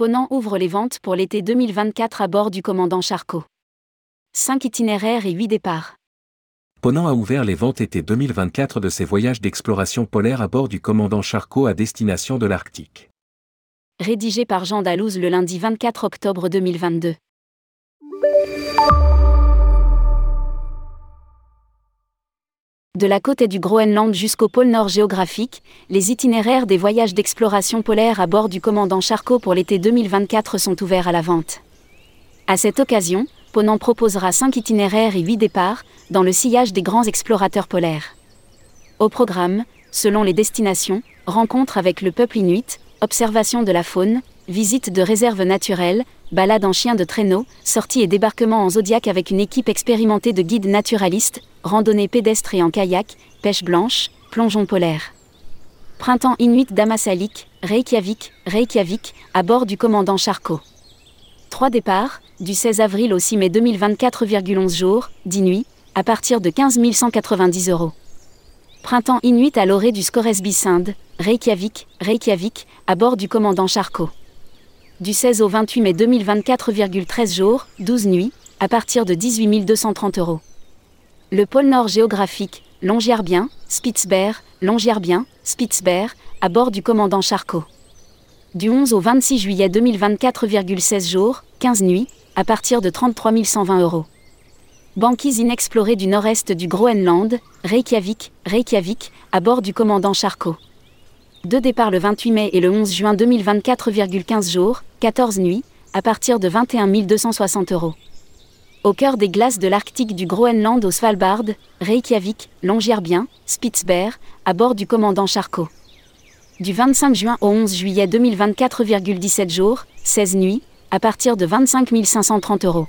Ponant ouvre les ventes pour l'été 2024 à bord du commandant Charcot. 5 itinéraires et 8 départs. Ponant a ouvert les ventes été 2024 de ses voyages d'exploration polaire à bord du commandant Charcot à destination de l'Arctique. Rédigé par Jean Dalouse le lundi 24 octobre 2022. De la côte et du Groenland jusqu'au pôle Nord géographique, les itinéraires des voyages d'exploration polaire à bord du commandant Charcot pour l'été 2024 sont ouverts à la vente. À cette occasion, Ponant proposera 5 itinéraires et 8 départs, dans le sillage des grands explorateurs polaires. Au programme, selon les destinations, rencontres avec le peuple inuit, observation de la faune, visite de réserves naturelles, balade en chien de traîneau, sortie et débarquement en Zodiac avec une équipe expérimentée de guides naturalistes, randonnée pédestre et en kayak, pêche blanche, plongeon polaire. Printemps inuit d'Amasalik, Reykjavik, Reykjavik, à bord du commandant Charcot. Trois départs, du 16 avril au 6 mai 2024,11 jours, 10 nuits, à partir de 15 190 euros. Printemps inuit à l'orée du Scoresby Sinde, Reykjavik, Reykjavik, à bord du commandant Charcot du 16 au 28 mai 2024,13 jours, 12 nuits, à partir de 18 230 euros. Le pôle Nord géographique, Longyearbyen, Spitzberg, Longyearbyen, Spitzberg, à bord du commandant Charcot. Du 11 au 26 juillet 2024,16 jours, 15 nuits, à partir de 33 120 euros. Banquise inexplorée du nord-est du Groenland, Reykjavik, Reykjavik, à bord du commandant Charcot. Deux départs le 28 mai et le 11 juin 2024,15 jours, 14 nuits, à partir de 21 260 euros. Au cœur des glaces de l'Arctique du Groenland au Svalbard, Reykjavik, Longyearbyen, Spitzberg, à bord du commandant Charcot. Du 25 juin au 11 juillet 2024,17 jours, 16 nuits, à partir de 25 530 euros.